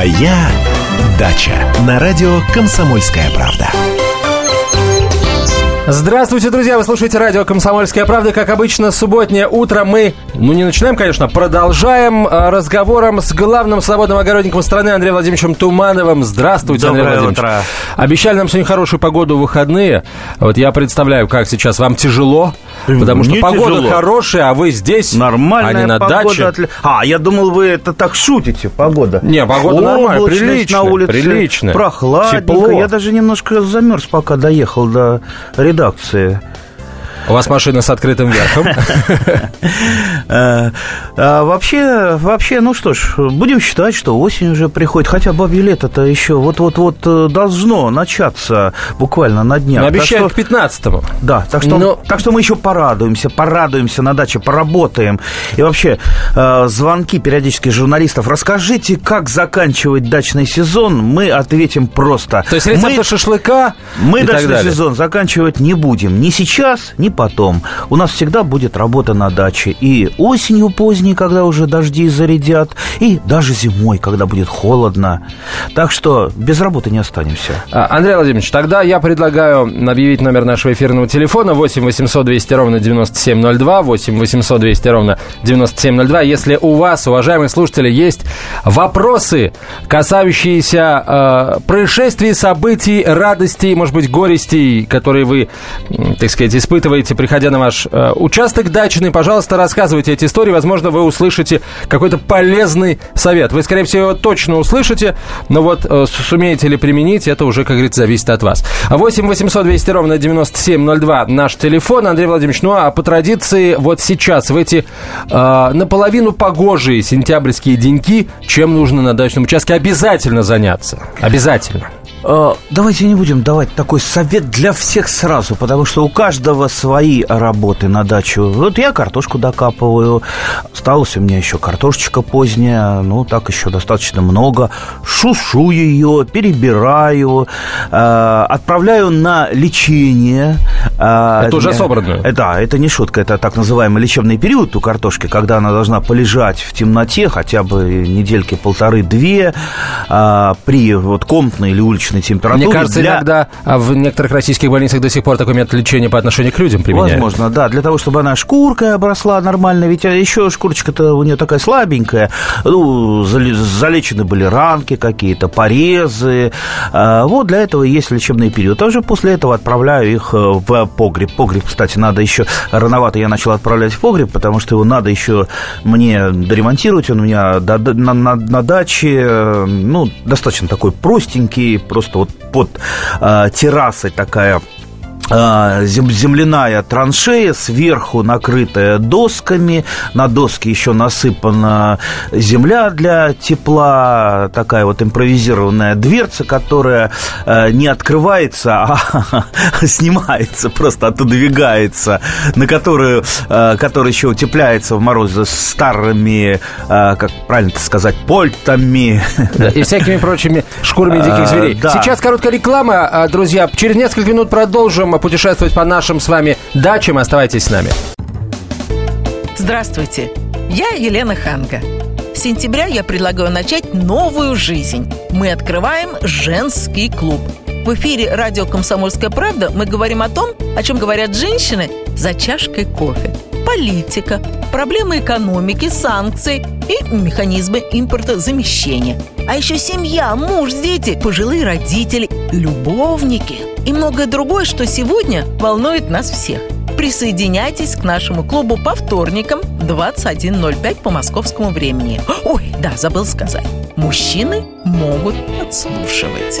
Моя дача на радио Комсомольская правда. Здравствуйте, друзья! Вы слушаете радио «Комсомольская правда». Как обычно, субботнее утро мы, ну не начинаем, конечно, продолжаем э, разговором с главным свободным огородником страны Андреем Владимировичем Тумановым. Здравствуйте, Доброе Андрей Владимирович. утро. Обещали нам сегодня хорошую погоду в выходные. Вот я представляю, как сейчас вам тяжело, потому что Мне погода тяжело. хорошая, а вы здесь, Нормальная а не на погода. даче. отли- А, я думал, вы это так шутите, погода. Не, погода нормальная, Облачность приличная, на улице, приличная. Прохладненько. Тепло. Я даже немножко замерз, пока доехал до редакции. У вас машина с открытым верхом. Э, а вообще, вообще, ну что ж, будем считать, что осень уже приходит. Хотя бабье лето-то еще вот-вот-вот э, должно начаться буквально на днях. Обещают к 15-му. Да, так что, Но- так что мы еще порадуемся, порадуемся на даче, поработаем. И вообще, э, звонки периодически журналистов. Расскажите, как заканчивать дачный сезон. Мы ответим просто. То есть рецепты шашлыка мы дачный сезон заканчивать не будем. Ни сейчас, ни потом. У нас всегда будет работа на даче. И осенью поздней, когда уже дожди зарядят, и даже зимой, когда будет холодно. Так что без работы не останемся. А, Андрей Владимирович, тогда я предлагаю объявить номер нашего эфирного телефона 8 800 200 ровно 9702, 8 800 200 ровно 9702. Если у вас, уважаемые слушатели, есть вопросы, касающиеся э, происшествий, событий, радостей, может быть, горестей, которые вы, так сказать, испытываете, приходя на ваш э, участок дачный, пожалуйста, рассказывайте эти истории. Возможно, вы услышите какой-то полезный совет. Вы, скорее всего, его точно услышите, но вот э, сумеете ли применить, это уже, как говорится, зависит от вас. 8 800 200 ровно 9702 наш телефон. Андрей Владимирович, ну а по традиции вот сейчас, в эти э, наполовину погожие сентябрьские деньки, чем нужно на дачном участке обязательно заняться? Обязательно. Э, Давайте не будем давать такой совет для всех сразу, потому что у каждого свои работы на дачу. Вот я картошку докапываю, осталась у меня еще картошечка поздняя, ну так еще достаточно много. Шушу ее, перебираю, э, отправляю на лечение. Э, Это уже собранную? Э, Да, это не шутка, это так называемый лечебный период у картошки, когда она должна полежать в темноте хотя бы недельки полторы-две а, при вот комнатной или уличной температуре. Мне кажется, для- иногда а, в некоторых российских больницах до сих пор такой метод лечения по отношению к людям применяют. Возможно, да, для того, чтобы она шкуркой обросла нормально, ведь а, еще шкурочка-то у нее такая слабенькая, ну, зале- залечены были ранки какие-то, порезы, А, вот для этого есть лечебный период. А уже после этого отправляю их э, в погреб. Погреб, кстати, надо еще, рановато я начал отправлять в погреб, потому что его надо еще мне доремонтировать, он у меня на, на- на даче, э, ну, достаточно такой простенький, просто вот под э, террасой такая земляная траншея, сверху накрытая досками, на доске еще насыпана земля для тепла, такая вот импровизированная дверца, которая э, не открывается, а снимается, просто отодвигается, на которую, э, которая еще утепляется в морозы старыми, э, как правильно сказать, польтами. Да, и всякими прочими шкурами диких А, зверей. да. Сейчас короткая реклама, а, друзья. Через несколько минут продолжим путешествовать по нашим с вами дачам. Оставайтесь с нами. Здравствуйте, я Елена Ханга. С сентября я предлагаю начать новую жизнь. Мы открываем женский клуб. В эфире радио «Комсомольская правда» мы говорим о том, о чем говорят женщины за чашкой кофе. Политика, проблемы экономики, санкции и механизмы импортозамещения. А еще семья, муж, дети, пожилые родители, любовники и многое другое, что сегодня волнует нас всех. Присоединяйтесь к нашему клубу по вторникам 21.05 по московскому времени. Ой, да, забыл сказать. Мужчины могут подслушивать.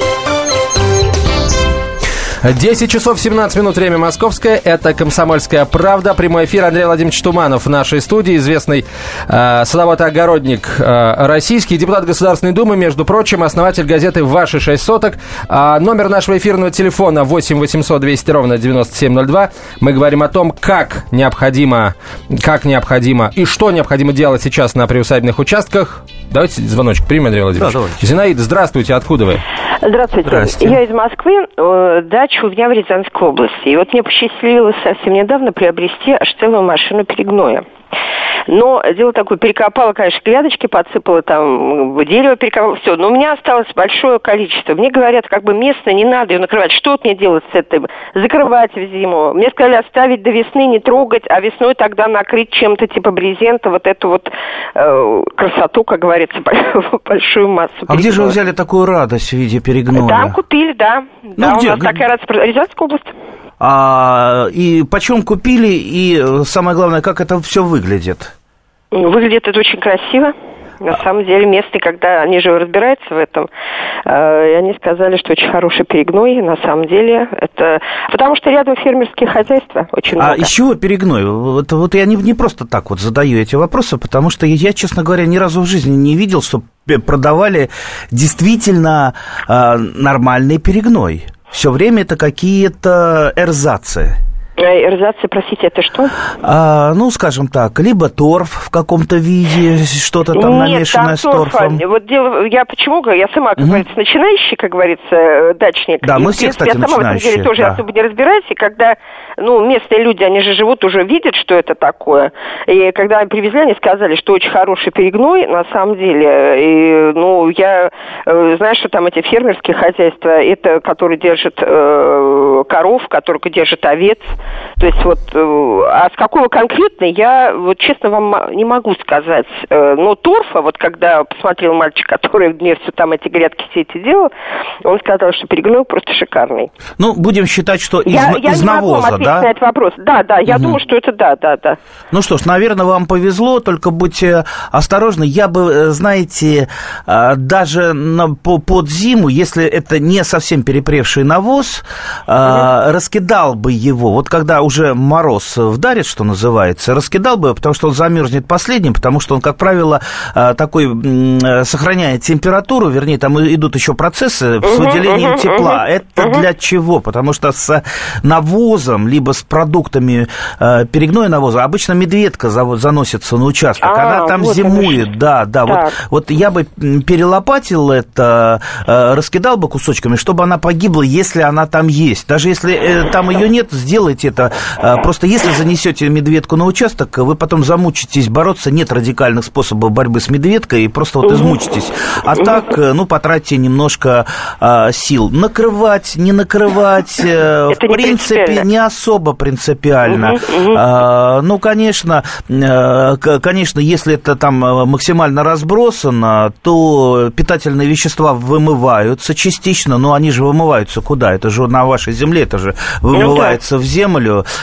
10 часов 17 минут, время московское. Это «Комсомольская правда». Прямой эфир Андрей Владимирович Туманов в нашей студии. Известный э, садовод и огородник э, российский, депутат Государственной Думы, между прочим, основатель газеты «Ваши шесть соток». А номер нашего эфирного телефона 8 800 200 ровно 9702. Мы говорим о том, как необходимо, как необходимо и что необходимо делать сейчас на приусадебных участках. Давайте звоночек примем, Андрей Владимирович. Да, давайте. Зинаида, здравствуйте, откуда вы? Здравствуйте. Здрасте. Я из Москвы. Э, Дача дача у меня в Рязанской области. И вот мне посчастливилось совсем недавно приобрести аж целую машину перегноя. Но дело такое, перекопала, конечно, грядочки, подсыпала там дерево, перекопала, все. Но у меня осталось большое количество. Мне говорят, как бы местно не надо ее накрывать. Что мне делать с этим? Закрывать в зиму. Мне сказали оставить до весны, не трогать, а весной тогда накрыть чем-то типа брезента, вот эту вот э, красоту, как говорится, большую массу. А где же вы взяли такую радость в виде перегноя? Там купили, да. Ну, да, где? у нас такая радость. Рязанская область. А, и почем купили, и э, самое главное, как это все выглядит? Выглядит это очень красиво. На самом деле местные, когда они же разбираются в этом, э, и они сказали, что очень хороший перегной, на самом деле это... Потому что рядом фермерские хозяйства очень а много. А из чего перегной? Вот, вот я не, не просто так вот задаю эти вопросы, потому что я, честно говоря, ни разу в жизни не видел, что продавали действительно э, нормальный перегной. Все время это какие-то эрзацы. Э, эрзацы, простите, это что? А, ну, скажем так, либо торф в каком-то виде, что-то там Нет, намешанное там с торфом. Вот дело, я почему, я сама, как угу. говорится, начинающий, как говорится, э, дачник. Да, мы все, кстати, Я сама в этом деле тоже да. особо не разбираюсь, и когда ну, местные люди, они же живут, уже видят, что это такое. И когда привезли, они сказали, что очень хороший перегной, на самом деле. И, ну, я э, знаю, что там эти фермерские хозяйства, это которые держат э, коров, которые держат овец. То есть вот, э, а с какого конкретно, я, вот честно вам не могу сказать. Э, но торфа, вот когда посмотрел мальчик, который мне все там эти грядки все эти делал, он сказал, что перегной просто шикарный. Ну, будем считать, что из, я, из я навоза, да? на этот вопрос. Да, да, я угу. думаю, что это да, да, да. Ну что ж, наверное, вам повезло, только будьте осторожны. Я бы, э, знаете, э, даже на, по, под зиму, если это не совсем перепревший навоз, угу. раскидал бы его. Вот когда уже мороз вдарит, что называется, раскидал бы, потому что он замерзнет последним, потому что он, как правило, такой сохраняет температуру, вернее, там идут еще процессы с выделением тепла. Это для чего? Потому что с навозом, либо с продуктами э, перегноя навоза, обычно медведка заносится на участок, а, она там вот зимует, да, да. Вот, вот я бы перелопатил это, э, раскидал бы кусочками, чтобы она погибла, если она там есть. Даже если э, там ее нет, сделайте это. Э, просто если занесете медведку на участок, вы потом замучитесь бороться, нет радикальных способов борьбы с медведкой, и просто вот измучитесь. А так, э, ну, потратьте немножко э, сил. Накрывать, не накрывать, э, в принципе, не особо принципиально. Угу, угу. А, ну, конечно, э, конечно, если это там максимально разбросано, то питательные вещества вымываются частично, но они же вымываются куда? Это же на вашей земле, это же вымывается ну, да. в землю.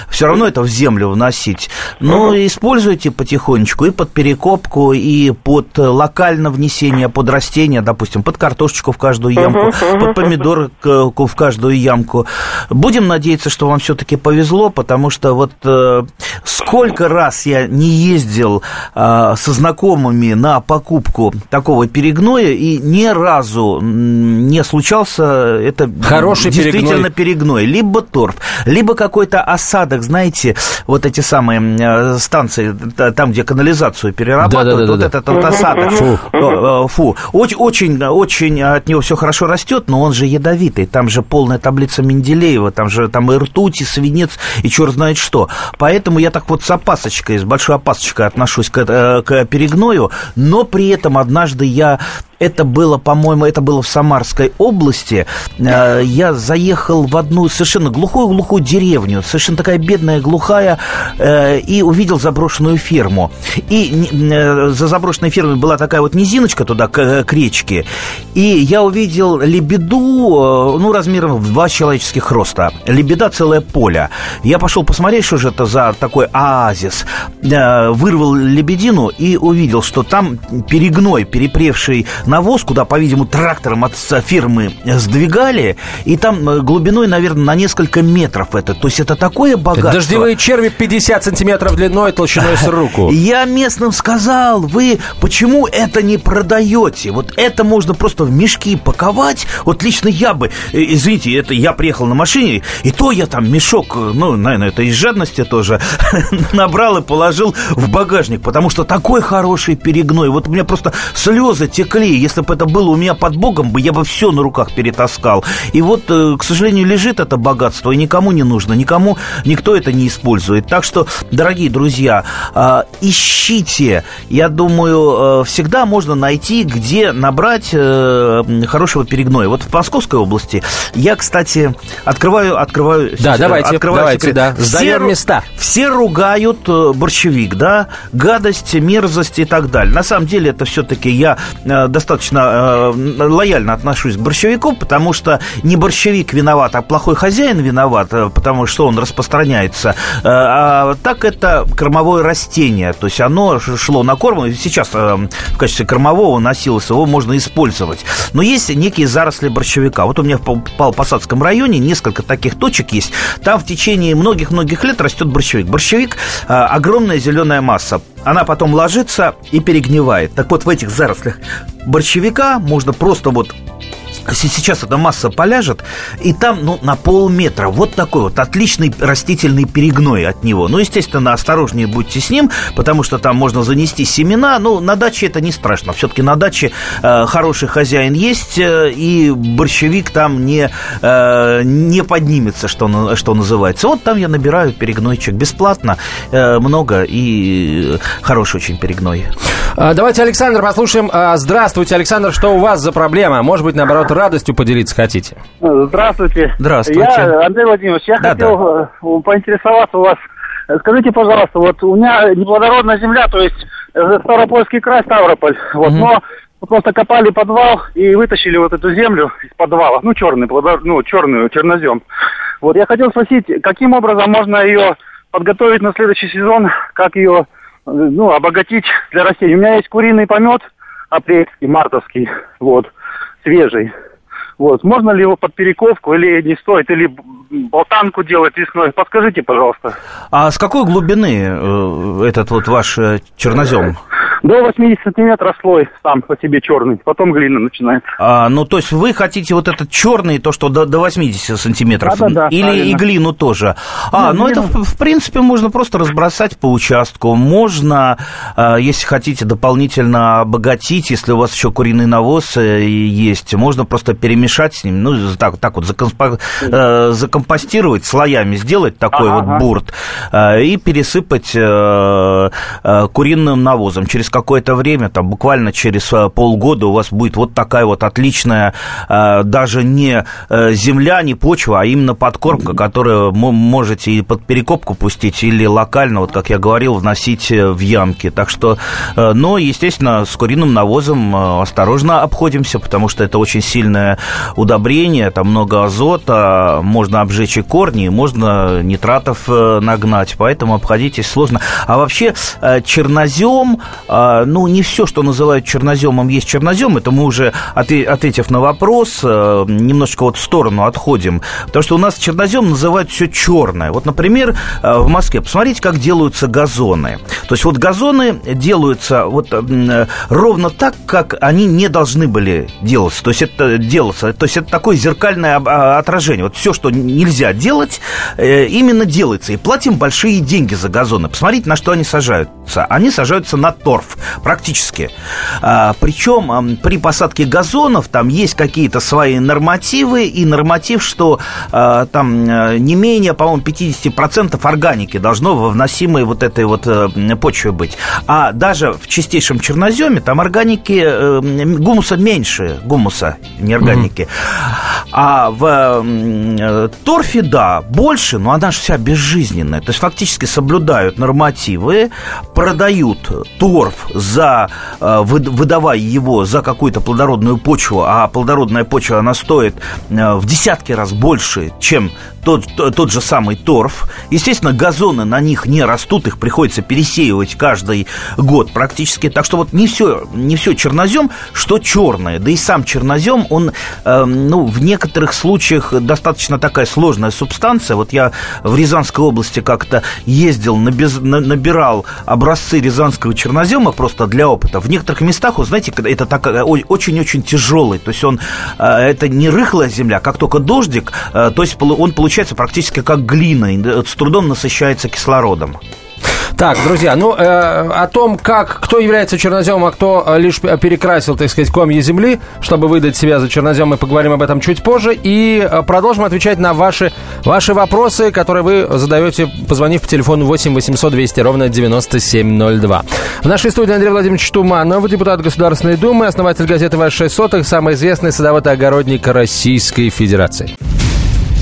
Все равно это в землю вносить. Но угу. используйте потихонечку и под перекопку, и под локальное внесение, под растения, допустим, под картошечку в каждую ямку, угу, под помидоры в каждую ямку. Будем надеяться, что вам все-таки повезло, потому что вот э, сколько раз я не ездил э, со знакомыми на покупку такого перегноя, и ни разу не случался это Хороший действительно перегной. перегной. Либо торф, либо какой-то осадок, знаете, вот эти самые э, станции, там, где канализацию перерабатывают, да, да, да, вот этот вот осадок. Фу. Э, фу. Очень, очень от него все хорошо растет, но он же ядовитый. Там же полная таблица Менделеева, там же там и ртуть, и свинец свинец и черт знает что. Поэтому я так вот с опасочкой, с большой опасочкой отношусь к, э, к перегною, но при этом однажды я это было, по-моему, это было в Самарской области. Э, я заехал в одну совершенно глухую-глухую деревню, совершенно такая бедная, глухая, э, и увидел заброшенную ферму. И за заброшенной фермой была такая вот низиночка туда, к, к речке. И я увидел лебеду, ну, размером в два человеческих роста. Лебеда целое поле. Я пошел посмотреть, что же это за такой оазис. Э, вырвал лебедину и увидел, что там перегной, перепревший навоз, куда, по-видимому, трактором от фирмы сдвигали, и там э, глубиной, наверное, на несколько метров это. То есть это такое богатство. Дождевые черви 50 сантиметров длиной, толщиной с руку. Я местным сказал, вы почему это не продаете? Вот это можно просто в мешки паковать. Вот лично я бы, э, извините, это я приехал на машине, и то я там мешок ну, наверное, это из жадности тоже, набрал и положил в багажник, потому что такой хороший перегной. Вот у меня просто слезы текли. Если бы это было у меня под Богом, бы я бы все на руках перетаскал. И вот, э, к сожалению, лежит это богатство, и никому не нужно, никому, никто это не использует. Так что, дорогие друзья, а, ищите. Я думаю, э, всегда можно найти, где набрать э, хорошего перегноя. Вот в Московской области я, кстати, открываю, открываю... Да, давайте, открываю давайте, секрет. да. Все Сдаем ру- места. Все ругают борщевик, да, гадость, мерзость и так далее. На самом деле это все-таки я э, достаточно э, лояльно отношусь к борщевику, потому что не борщевик виноват, а плохой хозяин виноват, э, потому что он распространяется. Э, А так это кормовое растение, то есть оно шло на корм, и сейчас э, в качестве кормового носилось, его можно использовать. Но есть некие заросли борщевика. Вот у меня в Пал-Посадском районе несколько таких точек есть. Там в течение многих-многих лет растет борщевик. Борщевик огромная зеленая масса. Она потом ложится и перегнивает. Так вот, в этих зарослях борщевика можно просто вот сейчас эта масса поляжет, и там, ну, на полметра, вот такой вот отличный растительный перегной от него. Ну, естественно, осторожнее будьте с ним, потому что там можно занести семена. Ну, на даче это не страшно. Все-таки на даче э, хороший хозяин есть, э, и борщевик там не, э, не поднимется, что, что называется. Вот там я набираю перегнойчик бесплатно, э, много, и хороший очень перегной. А, Давайте Александр послушаем. А, Здравствуйте, Александр, что у вас за проблема? Может быть, наоборот, радостью поделиться хотите? Здравствуйте. Здравствуйте. Я, Андрей Владимирович, я Да, хотел э, поинтересоваться у вас. Скажите, пожалуйста, вот у меня неплодородная земля, то есть э, Ставропольский край, Ставрополь, вот, но мы просто копали подвал и вытащили вот эту землю из подвала, ну, черный, ну, черную, чернозем. Вот, я хотел спросить, каким образом можно ее подготовить на следующий сезон, как ее, э, ну, обогатить для растений. У меня есть куриный помет апрельский, мартовский, вот, свежий. Вот, можно ли его под перековку или не стоит, или болтанку делать весной? Подскажите, пожалуйста. А с какой глубины э, этот вот ваш э, чернозем? До 80 сантиметров слой сам по себе черный, потом глина начинается. А, ну, то есть вы хотите вот этот черный, то, что до, до 80 сантиметров, Да-да-да, или правильно. и глину тоже? А, Ну, ну, это, в, в принципе, можно просто разбросать по участку. Можно, а, если хотите дополнительно обогатить, если у вас еще куриный навоз есть, можно просто перемешать с ним, ну, так, так вот, закомпо- э, закомпостировать, слоями сделать такой Ага, вот бурт э, и пересыпать э, куриным навозом. Через какое-то время, там буквально через э, полгода у вас будет вот такая вот отличная, э, даже не э, земля, не почва, а именно подкормка, которую мо- можете и под перекопку пустить, или локально, вот как я говорил, вносить в ямки. Так что, но, естественно, с куриным навозом осторожно обходимся, потому что это очень сильное удобрение, там много азота, можно обжечь и корни, можно нитратов нагнать, поэтому обходитесь сложно. А вообще чернозем, ну, не все, что называют черноземом, есть чернозем, это мы уже, отве- ответив на вопрос, э, немножечко вот в сторону отходим, потому что у нас чернозем называют все черное. Вот, например, э, в Москве, посмотрите, как делаются газоны. То есть вот газоны делаются вот э, ровно так, как они не должны были делаться. То есть это делаться. То есть это такое зеркальное а, отражение. Вот все, что нельзя делать, именно делается. И платим большие деньги за газоны. Посмотрите, на что они сажаются. Они сажаются на торф практически. А, причем при посадке газонов там есть какие-то свои нормативы, и норматив, что а, там э, не менее, по-моему, 50% органики должно во вносимой вот этой вот э, почве быть. А даже в чистейшем черноземе там органики, э, гумуса меньше, гумуса, не органики. А в торфе, да, больше, но она же вся безжизненная. То есть фактически соблюдают нормативы, продают торф за, э, выд- выдавая его за какую-то плодородную почву, а плодородная почва, она стоит э, в десятки раз больше, чем тот, тот же самый торф. Естественно, газоны на них не растут, их приходится пересеивать каждый год практически. Так что вот не все, не все чернозем, что черное. Да и сам чернозем, он, э, ну, в некоторых случаях достаточно такая сложная субстанция. Вот я в Рязанской области как-то ездил, набез- на- набирал образцы рязанского чернозема просто для опыта. В некоторых местах, вот знаете, это так, э, очень-очень тяжелый. То есть он, э, это не рыхлая земля, как только дождик, э, то есть он получается практически как глина, с трудом насыщается кислородом. Так, друзья, ну, э, о том, как, кто является черноземом, а кто э, лишь перекрасил, так сказать, комья земли, чтобы выдать себя за чернозем, мы поговорим об этом чуть позже. И э, продолжим отвечать на ваши, ваши вопросы, которые вы задаете, позвонив по телефону 8 800 200 ровно 9702. В нашей студии Андрей Владимирович Туманов, депутат Государственной Думы, основатель газеты «Ваши шесть сотых», самый известный садовод и огородник Российской Федерации.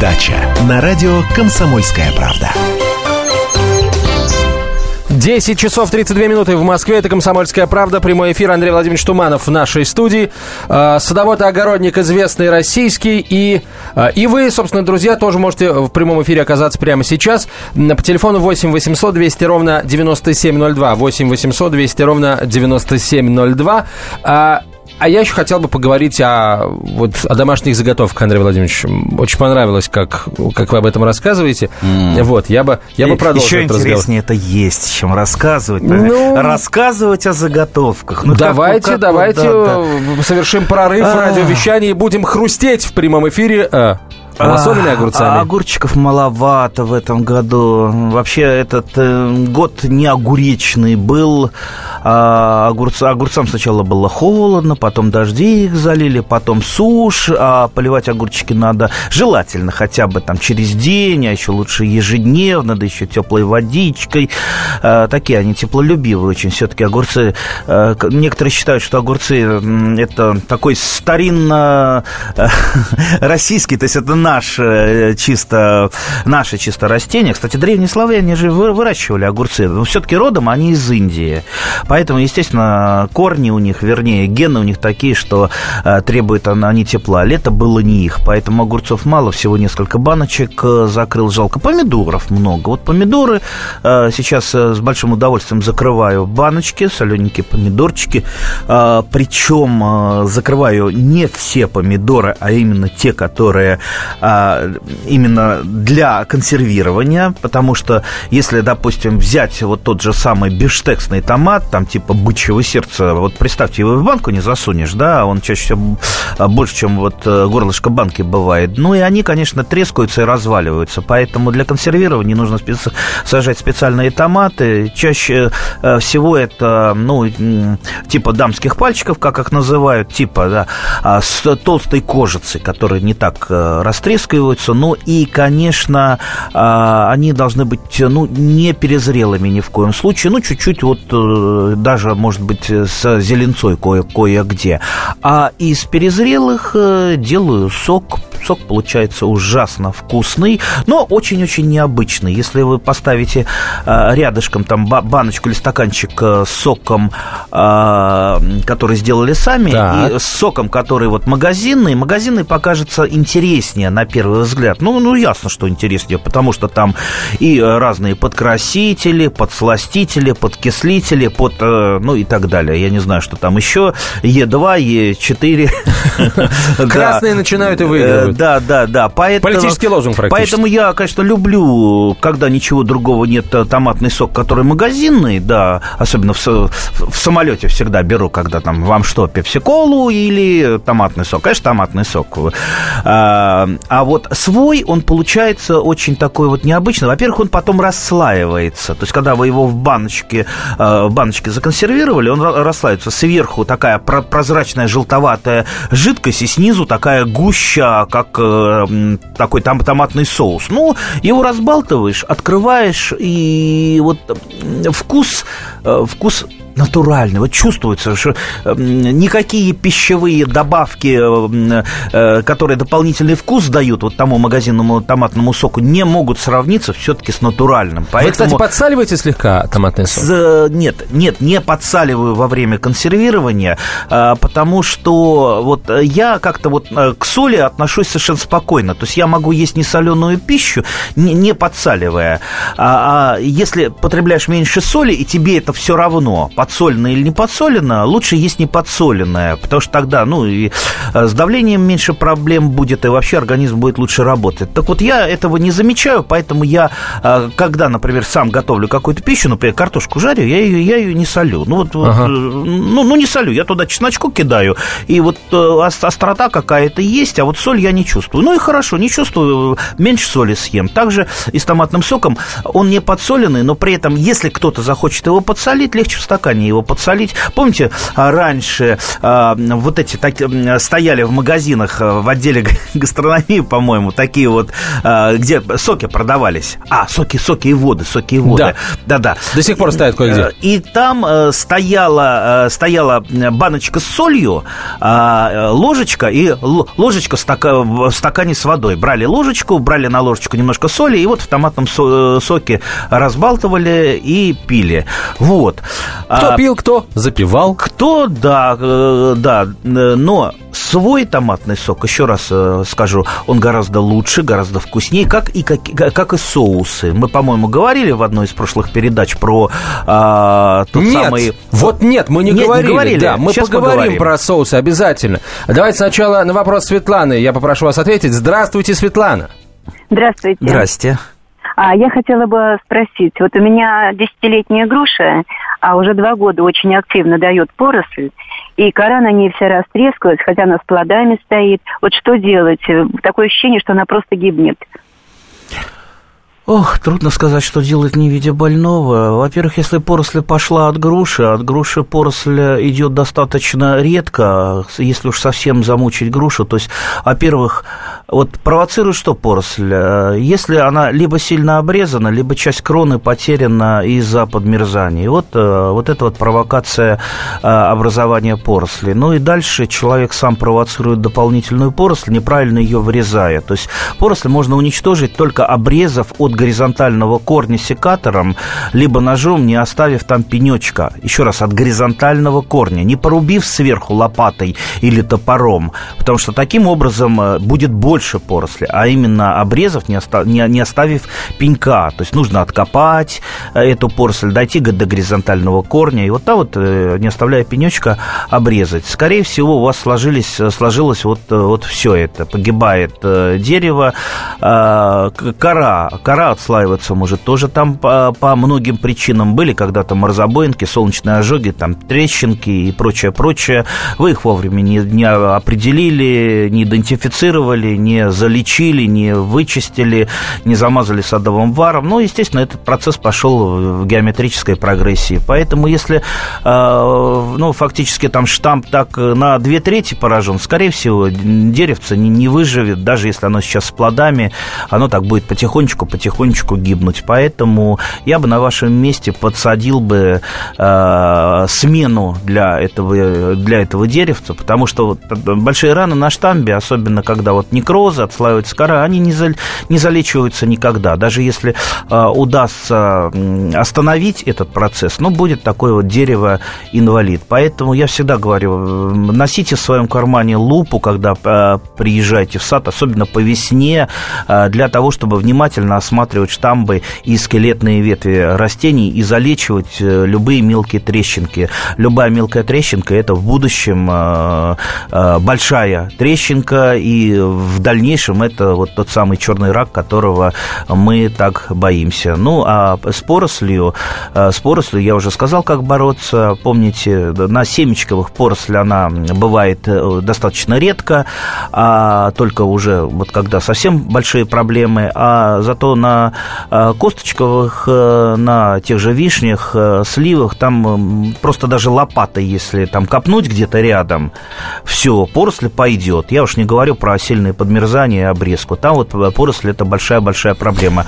дача на радио «Комсомольская правда». 10 часов 32 минуты в Москве. Это «Комсомольская правда». Прямой эфир. Андрей Владимирович Туманов в нашей студии. А, садовод и огородник известный российский. И, а, и вы, собственно, друзья, тоже можете в прямом эфире оказаться прямо сейчас. По телефону 8 800 200 ровно 9702. 8 800 200 ровно 9702. А я еще хотел бы поговорить о, вот, о домашних заготовках, Андрей Владимирович. Очень понравилось, как, как вы об этом рассказываете. Mm. Вот, я бы, я бы продолжил Еще этот интереснее разговор. это есть, чем рассказывать. Ну, рассказывать о заготовках. Ну, давайте, как, как, давайте да, да. совершим прорыв в радиовещании и будем хрустеть в прямом эфире. А, Малосольными огурцами? А, огурчиков маловато в этом году. Вообще этот э, год не огуречный был. А, огурц, огурцам сначала было холодно, потом дожди их залили, потом сушь. А поливать огурчики надо желательно хотя бы там через день, а еще лучше ежедневно, да еще теплой водичкой. А, такие они теплолюбивые очень. Все-таки огурцы... А, некоторые считают, что огурцы это такой старинно э, то есть это наш э, чисто, наше чисто растение. Кстати, древние славяне же выращивали огурцы. Но все-таки родом они из Индии. Поэтому, естественно, корни у них, вернее, гены у них такие, что э, требуют они тепла. Лето было не их. Поэтому огурцов мало, всего несколько баночек э, закрыл. Жалко. Помидоров много. Вот помидоры сейчас с большим удовольствием закрываю баночки, солененькие помидорчики. Причем закрываю не все помидоры, а именно те, которые именно для консервирования, потому что если, допустим, взять вот тот же самый биштексный томат, там типа бычьего сердца, вот представьте, его в банку не засунешь, да, он чаще всего а, больше, чем вот э, горлышко банки бывает. Ну и они, конечно, трескаются и разваливаются, поэтому для консервирования нужно сажать специальные томаты. Чаще э, всего это, ну, типа дамских пальчиков, как их называют, типа, да, а, с толстой кожицей, которая не так э, растрескивается, потрескиваются, ну и, конечно, а, они должны быть, ну, не перезрелыми ни в коем случае, ну, чуть-чуть вот э, даже, может быть, с зеленцой кое- кое-где. А из перезрелых э, делаю сок, сок получается ужасно вкусный, но очень-очень необычный. Если вы поставите э, рядышком там баночку или стаканчик с соком, который сделали сами, так. и с соком, который вот магазинный, магазинный покажется интереснее на первый взгляд. Ну, ну, ясно, что интереснее, потому что там и э, разные подкрасители, подсластители, подкислители, под, э, ну и так далее. Я не знаю, что там еще. Е2, Е4. Красные начинают и выигрывают. Э, да, да, да. Политический лозунг практически. Поэтому я, конечно, люблю, когда ничего другого нет, томатный сок, который магазинный, да, особенно в, в самолете всегда беру, когда там вам что, пепси-колу или томатный сок. Конечно, томатный сок. А, а вот свой, он получается очень такой вот необычный. Во-первых, он потом расслаивается. То есть, когда вы его в баночке, э, в баночке законсервировали, он расслаивается. Сверху такая прозрачная желтоватая жидкость, и снизу такая гуща, как э, такой там томатный соус. Ну, его разбалтываешь, открываешь, и вот вкус, э, вкус натуральный. Вот чувствуется, что никакие пищевые добавки, которые дополнительный вкус дают вот тому магазинному томатному соку, не могут сравниться все-таки с натуральным. Поэтому... Вы, кстати, подсаливаете слегка томатный сок? С... Нет, нет, не подсаливаю во время консервирования, потому что вот я как-то вот к соли отношусь совершенно спокойно. То есть я могу есть несоленую пищу, не, не подсаливая. А, а если потребляешь меньше соли, и тебе это все равно, подсолено или не подсолено, лучше есть не подсоленное, потому что тогда, ну, и э, с давлением меньше проблем будет, и вообще организм будет лучше работать. Так вот, я этого не замечаю, поэтому я, э, когда, например, сам готовлю какую-то пищу, например, картошку жарю, я ее, я ее не солю. Ну, вот, ага. вот ну, ну, не солю, я туда чесночку кидаю, и вот э, острота какая-то есть, а вот соль я не чувствую. Ну и хорошо, не чувствую, меньше соли съем. Также и с томатным соком он не подсоленный, но при этом, если кто-то захочет его подсолить, легче в стакане его подсолить. Помните, а, раньше а, вот эти так, стояли в магазинах а, в отделе гастрономии, по-моему, такие вот, где соки продавались. А, соки, соки и воды, соки и воды. Да, да. До сих пор стоят кое-где. Э, и там стояла, стояла баночка с солью, ложечка и ложечка в стакане с водой. Брали ложечку, брали на ложечку немножко соли, и вот в томатном э, соке разбалтывали и пили. Вот. Кто а, пил, кто запивал. Кто, да, э, да. Но свой томатный сок, еще раз э, скажу, он гораздо лучше, гораздо вкуснее, как и, как, как и соусы. Мы, по-моему, говорили в одной из прошлых передач про а, тот нет, самый... Вот нет, мы не, нет, говорили. не говорили. Да, мы Сейчас поговорим, поговорим про соусы обязательно. Давайте сначала на вопрос Светланы. Я попрошу вас ответить. Здравствуйте, Светлана. Здравствуйте. Здрасте. А я хотела бы спросить, вот у меня десятилетняя груша, а уже два года очень активно дает поросль, и кора на ней вся растрескалась, хотя она с плодами стоит. Вот что делать? Такое ощущение, что она просто гибнет. Ох, трудно сказать, что делать не видя больного. Во-первых, если поросль пошла от груши, от груши поросль идет достаточно редко, если уж совсем замучить грушу. То есть, во-первых, вот провоцирует что поросль? Если она либо сильно обрезана, либо часть кроны потеряна из-за подмерзания. Вот, э, вот это вот провокация э, образования поросли. Ну и дальше человек сам провоцирует дополнительную поросль, неправильно ее вырезая. То есть поросль можно уничтожить только обрезав от горизонтального корня секатором, либо ножом, не оставив там пенечка. Еще раз, от горизонтального корня, не порубив сверху лопатой или топором, потому что таким образом э, будет больше поросли, а именно обрезав, не, оста- не, не оставив пенька. То есть нужно откопать э, эту поросль, дойти до горизонтального корня, и вот там вот, э, не оставляя пенечка, обрезать. Скорее всего, у вас сложились, сложилось вот, вот все это. Погибает дерево, кора, кора отслаиваться может тоже там по, по многим причинам. Были когда-то морозобоинки, солнечные ожоги, там трещинки и прочее, прочее. Вы их вовремя не, не определили, не идентифицировали, не залечили, не вычистили, не замазали садовым варом. Ну, естественно, этот процесс пошел в геометрической прогрессии. Поэтому, если э, ну, фактически там штамп так на две трети поражен, скорее всего, деревце не, выживет, даже если оно сейчас с плодами, оно так будет потихонечку, потихонечку потихонечку гибнуть. Поэтому я бы на вашем месте подсадил бы э, смену для этого, для этого деревца, потому что вот большие раны на штамбе, особенно когда вот некрозы, отслаивается кора, они не, за, не залечиваются никогда. Даже если э, удастся остановить этот процесс, ну, будет такое вот дерево-инвалид. Поэтому я всегда говорю, носите в своем кармане лупу, когда э, приезжаете в сад, особенно по весне, э, для того, чтобы внимательно осматривать штамбы и скелетные ветви растений и залечивать э, любые мелкие трещинки. Любая мелкая трещинка – это в будущем большая трещинка, и в дальнейшем это вот тот самый черный рак, которого мы так боимся. Ну, а с порослью, с порослью я уже сказал, как бороться. Помните, на семечковых поросль она бывает достаточно редко, а только уже вот когда совсем большие проблемы, а зато на Э, косточковых, э, на тех же вишнях, э, сливах, там просто даже лопатой, если там копнуть где-то рядом, все, поросль пойдет. Я уж не говорю про сильные подмерзания и обрезку. Там вот поросль это большая-большая проблема.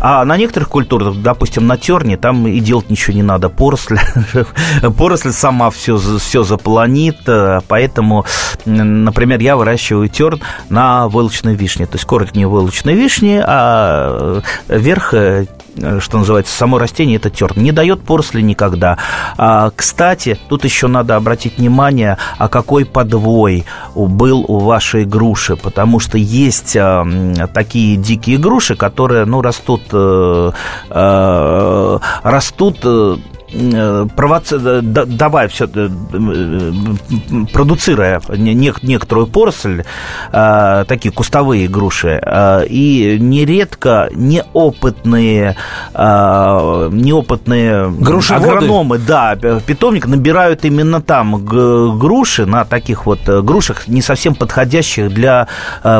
А на некоторых культурах, допустим, на терне, там и делать ничего не надо. Поросль, поросль сама все, все заполонит, э, поэтому, например, я выращиваю терн на войлочной вишне. То есть коротко не войлочной вишни, а верх э, что называется, само растение это терн. Не дает поросли никогда. А, кстати, тут еще надо обратить внимание, а какой подвой был у вашей груши, потому что есть а, такие дикие груши, которые, ну, растут, а, а, растут Э, провоци... давая все, э, продуцируя некоторую поросль, э, такие кустовые груши, и нередко неопытные, неопытные агрономы, да, питомник набирают именно там груши, на таких вот грушах, не совсем подходящих для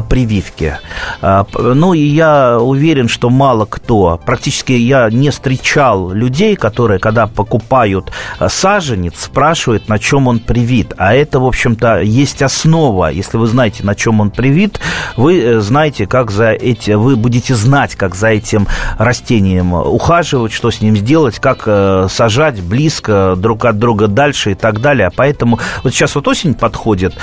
прививки. Ну, и я уверен, что мало кто, практически я не встречал людей, которые, когда покупают э, саженец, спрашивают, на чем он привит. А это, в общем-то, есть основа. Если вы знаете, на чем он привит, вы э, знаете, как за эти, вы будете знать, как за этим растением ухаживать, что с ним сделать, как э, сажать близко друг от друга дальше и так далее. Поэтому вот сейчас вот осень подходит,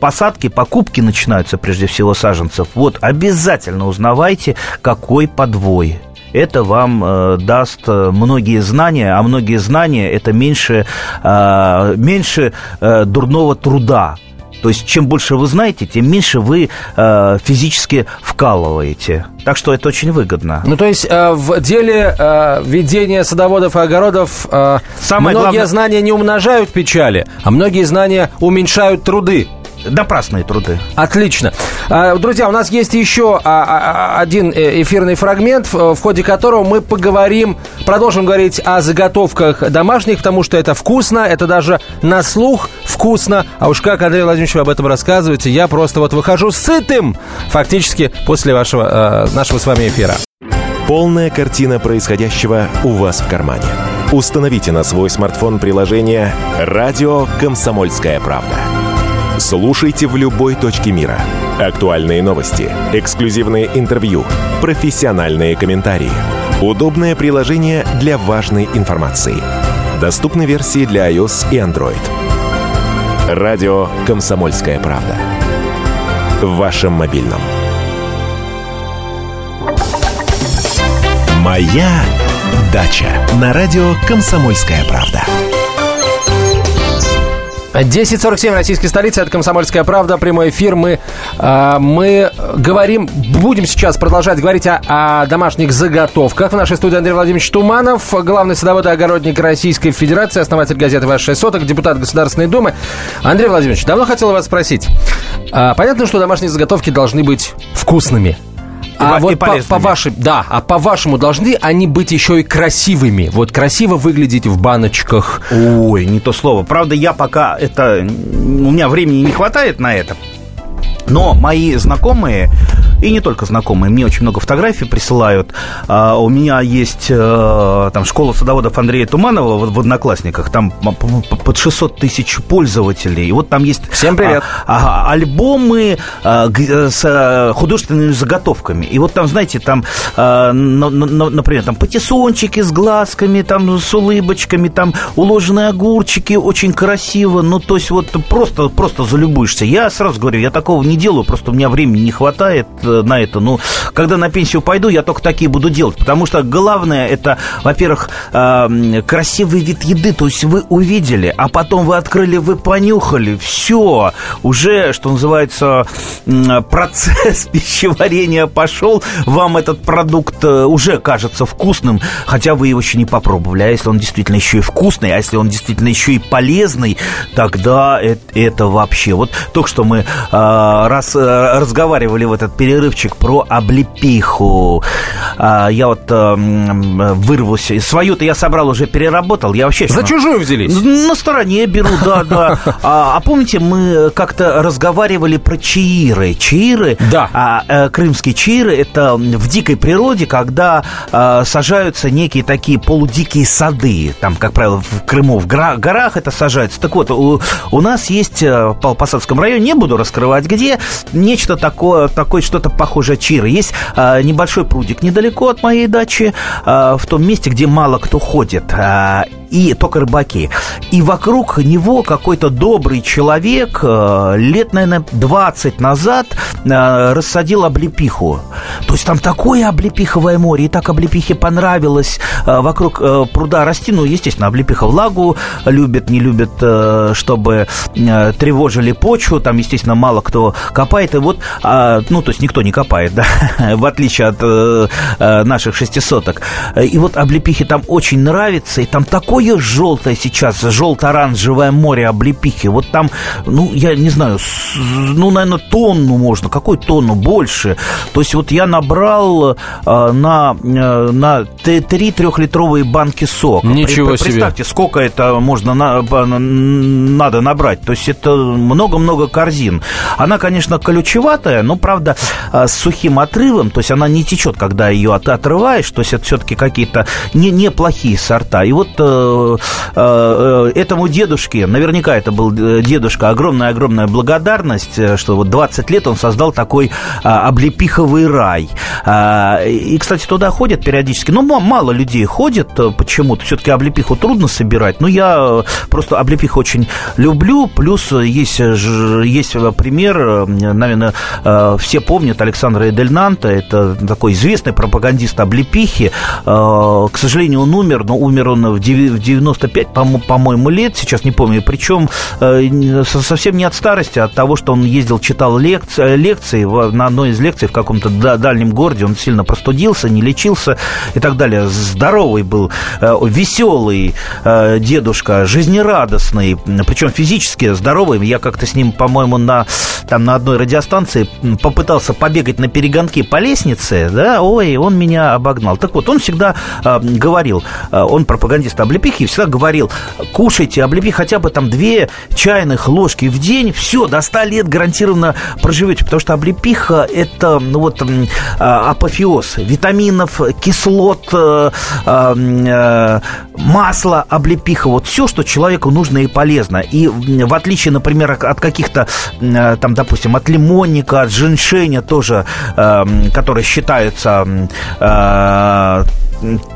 посадки, покупки начинаются прежде всего саженцев. Вот обязательно узнавайте, какой подвой это вам э, даст э, многие знания, а многие знания это меньше, э, меньше э, дурного труда. То есть, чем больше вы знаете, тем меньше вы э, физически вкалываете. Так что это очень выгодно. Ну, то есть, э, в деле э, ведения садоводов и огородов э, Самое многие главное... знания не умножают печали, а многие знания уменьшают труды напрасные труды. Отлично. А, друзья, у нас есть еще а, а, один э, эфирный фрагмент, в ходе которого мы поговорим, продолжим говорить о заготовках домашних, потому что это вкусно, это даже на слух вкусно. А уж как, Андрей Владимирович, вы об этом рассказываете, я просто вот выхожу сытым фактически после вашего, нашего с вами эфира. Полная картина происходящего у вас в кармане. Установите на свой смартфон приложение «Радио Комсомольская правда». Слушайте в любой точке мира. Актуальные новости, эксклюзивные интервью, профессиональные комментарии. Удобное приложение для важной информации. Доступны версии для iOS и Android. Радио «Комсомольская правда». В вашем мобильном. «Моя дача» на радио «Комсомольская правда». 10.47, российская столица, это «Комсомольская правда», прямой эфир. Мы, э, мы говорим, будем сейчас продолжать говорить о, о домашних заготовках. В нашей студии Андрей Владимирович Туманов, главный садовод и огородник Российской Федерации, основатель газеты «Ваш 6 соток», депутат Государственной Думы. Андрей Владимирович, давно хотел вас спросить. Э, понятно, что домашние заготовки должны быть вкусными. А вот по, по вашим, да, а по вашему должны они быть еще и красивыми. Вот красиво выглядеть в баночках. Ой, не то слово. Правда, я пока это у меня времени не хватает на это. Но мои знакомые и не только знакомые. Мне очень много фотографий присылают. А, у меня есть а, там школа садоводов Андрея Туманова в, в Одноклассниках. Там под 600 тысяч пользователей. И вот там есть... Всем привет. А, а, альбомы а, с а, художественными заготовками. И вот там, знаете, там, а, на, на, например, там патиссончики с глазками, там с улыбочками, там уложенные огурчики, очень красиво. Ну, то есть вот просто, просто залюбуешься. Я сразу говорю, я такого не делаю, просто у меня времени не хватает Э, на это. Ну, когда на пенсию пойду, я только такие буду делать. Потому что главное, это, во-первых, э, красивый вид еды. То есть вы увидели, а потом вы открыли, вы понюхали. Все, уже, что называется, процесс пищеварения пошел. Вам этот продукт э, уже кажется вкусным, хотя вы его еще не попробовали. А если он действительно еще и вкусный, а если он действительно еще и полезный, тогда это, это вообще. Вот только что мы э, раз э, разговаривали в этот период перерывчик про облепиху. А, я вот а, вырвался. Свою-то я собрал, уже переработал. Я вообще... За чужую взялись? На стороне беру, да, да. А, а помните, мы как-то разговаривали про чаиры. Чаиры, да. а, а, крымские чаиры, это в дикой природе, когда а, сажаются некие такие полудикие сады. Там, как правило, в Крыму, в горах это сажается. Так вот, у, у нас есть в Посадском районе, не буду раскрывать где, нечто такое, такое что-то что-то похожее чиры. Есть а, небольшой прудик недалеко от моей дачи, а, в том месте, где мало кто ходит. А, и только рыбаки. И вокруг него какой-то добрый человек э, лет, наверное, 20 назад э, рассадил облепиху. То есть там такое облепиховое море, и так облепихе понравилось э, вокруг пруда расти. Ну, естественно, облепиха влагу любит, не любит, чтобы тревожили почву. Там, естественно, мало кто копает. И вот, а, ну, то есть никто не копает, да, в отличие от наших шестисоток. И вот облепихе там очень нравится, и там такое желтое сейчас, желто-оранжевое море облепихи. Вот там, ну, я не знаю, ну, наверное, тонну можно. Какой тонну? Больше. То есть вот я набрал э, на, э, на три трехлитровые банки сока. Ничего себе. Представьте, сколько это можно на, надо набрать. То есть это много-много корзин. Она, конечно, колючеватая, но, правда, э, с сухим отрывом. То есть она не течет, когда ее от, отрываешь. То есть это все-таки какие-то не, неплохие сорта. И вот э, Э, э, этому дедушке, наверняка это был э, дедушка, огромная-огромная благодарность, что вот 20 лет он создал такой а, облепиховый рай. А, и, кстати, туда ходят периодически, ну, мало людей ходит почему-то, все-таки облепиху трудно собирать, но я просто облепиху очень люблю, плюс есть, есть пример, наверное, все помнят Александра Эдельнанта, это такой известный пропагандист облепихи, к сожалению, он умер, но умер он в 95, по-моему, лет, сейчас не помню. Причем э, совсем не от старости, а от того, что он ездил, читал лекции, лекции на одной из лекций в каком-то дальнем городе, он сильно простудился, не лечился и так далее. Здоровый был, э, веселый э, дедушка, жизнерадостный, причем физически здоровый. Я как-то с ним, по-моему, на, там, на одной радиостанции попытался побегать на перегонке по лестнице, да, ой, он меня обогнал. Так вот, он всегда говорил, он пропагандист облепихи, всегда говорил, кушайте облепихи хотя бы там две чайных ложки в день, все, до 100 лет гарантированно проживете, потому что облепиха это, ну вот, а, апофеоз витаминов, кислот, э, э, масла, облепиха, вот все, что человеку нужно и полезно. И в отличие, например, от каких-то, э, там, допустим, от лимонника, от женьшеня тоже, которые считаются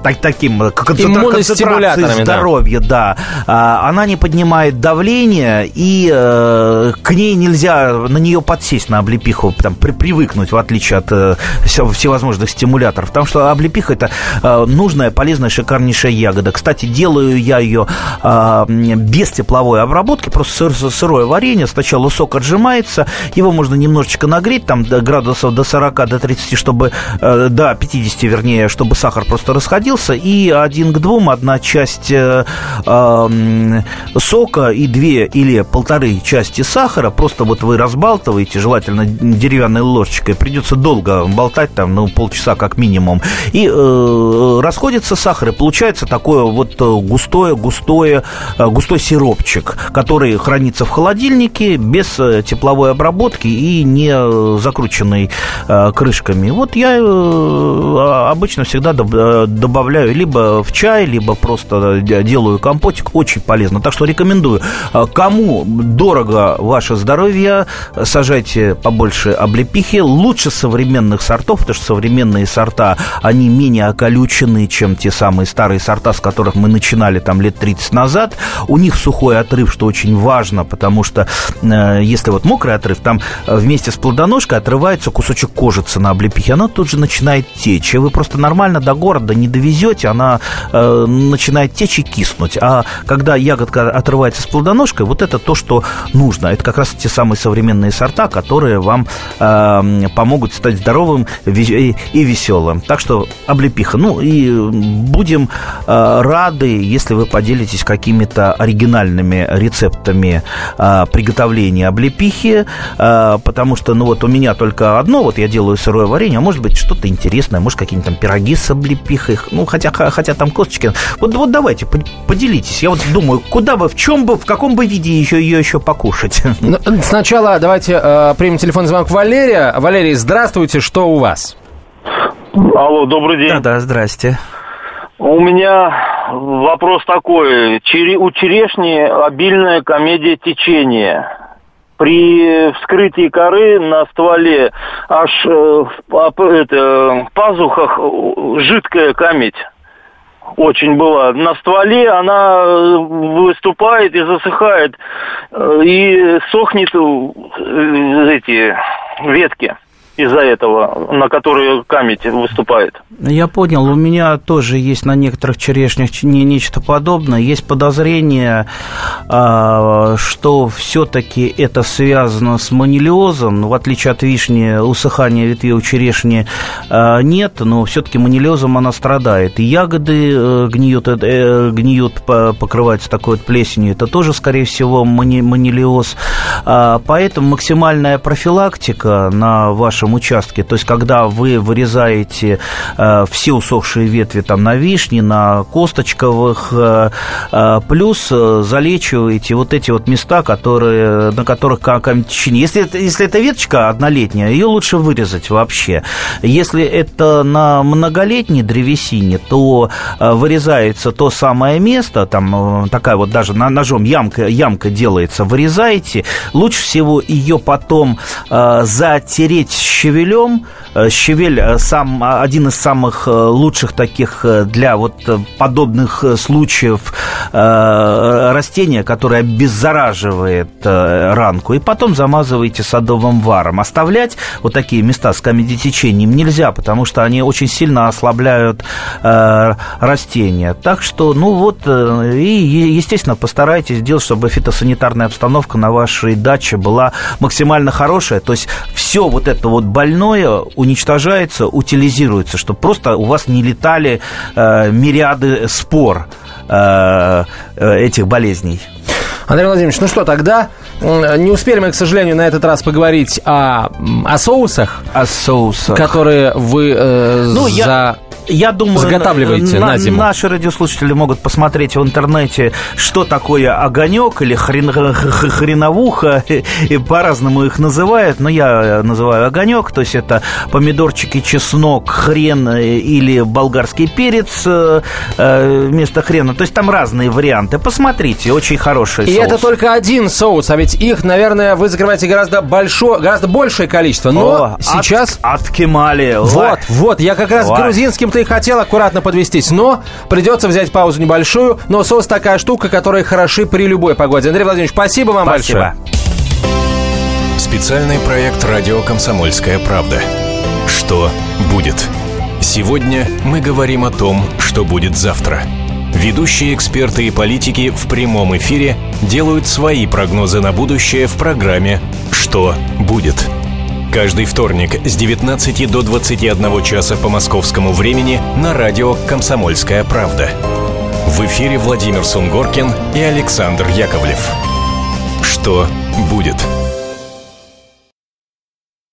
так, таким концентрацией здоровья, да. да. Она не поднимает давление, и э, к ней нельзя на нее подсесть на облепиху, там, при, привыкнуть, в отличие от э, всевозможных стимуляторов. Потому что облепиха это э, нужная, полезная, шикарнейшая ягода. Кстати, делаю я ее э, без тепловой обработки, просто сыр, сырое варенье. Сначала сок отжимается, его можно немножечко нагреть, там градусов до 40, до 30, чтобы, э, до 50, вернее, чтобы сахар просто просто расходился, и один к двум, одна часть э, э, сока и две или полторы части сахара, просто вот вы разбалтываете, желательно деревянной ложечкой, придется долго болтать, там, ну, полчаса как минимум, и э, расходится сахар, и получается такое вот густое, густое, э, густой сиропчик, который хранится в холодильнике без э, тепловой обработки и не закрученный э, крышками. Вот я обычно всегда добавляю либо в чай, либо просто делаю компотик. Очень полезно. Так что рекомендую. А, кому дорого ваше здоровье, сажайте побольше облепихи. Лучше современных сортов, потому что современные сорта, они менее околючены, чем те самые старые сорта, с которых мы начинали там лет 30 назад. У них сухой отрыв, что очень важно, потому что э, если вот мокрый отрыв, там вместе с плодоножкой отрывается кусочек кожицы на облепихе, она тут же начинает течь. И вы просто нормально до города не довезете, она э, начинает течь и киснуть. А когда ягодка отрывается с плодоножкой, вот это то, что нужно. Это как раз те самые современные сорта, которые вам э, помогут стать здоровым и веселым. Так что облепиха. Ну и будем э, рады, если вы поделитесь какими-то оригинальными рецептами э, приготовления облепихи, э, потому что, ну вот у меня только одно, вот я делаю сырое варенье, а может быть что-то интересное, может какие-нибудь там пироги с облепихой, их, ну, хотя, хотя там косточки. Вот, вот давайте, поделитесь. Я вот думаю, куда бы, в чем бы, в каком бы виде еще, ее еще покушать? Ну, сначала давайте э, примем телефон звонок Валерия. Валерий, здравствуйте, что у вас? Алло, добрый день. Да-да, здрасте. У меня вопрос такой. Чере, у черешни обильная комедия течения. При вскрытии коры на стволе аж э, в это, пазухах жидкая камедь очень была. На стволе она э, выступает и засыхает, э, и сохнет эти ветки из-за этого, на которые камень выступает. Я понял. У меня тоже есть на некоторых черешнях не, нечто подобное. Есть подозрение, а, что все-таки это связано с манилиозом. В отличие от вишни, усыхания ветвей у черешни а, нет, но все-таки манилиозом она страдает. И ягоды э, гниют, э, гниют покрываются такой вот плесенью. Это тоже, скорее всего, манилиоз. А, поэтому максимальная профилактика на вашем вашем участке. То есть, когда вы вырезаете э, все усохшие ветви там на вишне, на косточковых, э, э, плюс э, залечиваете вот эти вот места, которые, на которых камень течения. Если, если это веточка однолетняя, ее лучше вырезать вообще. Если это на многолетней древесине, то э, вырезается то самое место, там такая вот даже ножом ямка, ямка делается, вырезаете. Лучше всего ее потом э, затереть щавелем. Э, щавель э, сам, один из самых э, лучших таких для вот подобных случаев растения, которое обеззараживает ранку. И потом замазываете садовым варом. Оставлять вот такие места с камедитечением нельзя, потому что они очень сильно ослабляют растения. Так что, ну вот, и, естественно, постарайтесь сделать, чтобы фитосанитарная обстановка на вашей даче была максимально хорошая. То есть все вот это вот больное уничтожается, утилизируется, чтобы просто у вас не летали э, мириады спор э, э, этих болезней. Андрей Владимирович, ну что, тогда не успели мы, к сожалению, на этот раз поговорить о, о соусах. О соусах. Которые вы э, ну, за... Я я думаю, заготавливаете на, на зиму. Наши радиослушатели могут посмотреть в интернете, что такое огонек или хрен, хреновуха, и по-разному их называют, но я называю огонек, то есть это помидорчики, чеснок, хрен или болгарский перец э, э, вместо хрена. То есть там разные варианты. Посмотрите, очень хороший и соус. И это только один соус, а ведь их, наверное, вы закрываете гораздо большое, гораздо большее количество. Но О, сейчас... От, от Кемали. Вот, вот, я как раз грузинским-то и хотел аккуратно подвестись, но придется взять паузу небольшую. Но соус такая штука, которая хороши при любой погоде. Андрей Владимирович, спасибо вам спасибо. большое. Специальный проект «Радио Комсомольская правда». Что будет? Сегодня мы говорим о том, что будет завтра. Ведущие эксперты и политики в прямом эфире делают свои прогнозы на будущее в программе «Что будет?». Каждый вторник с 19 до 21 часа по московскому времени на радио «Комсомольская правда». В эфире Владимир Сунгоркин и Александр Яковлев. Что будет?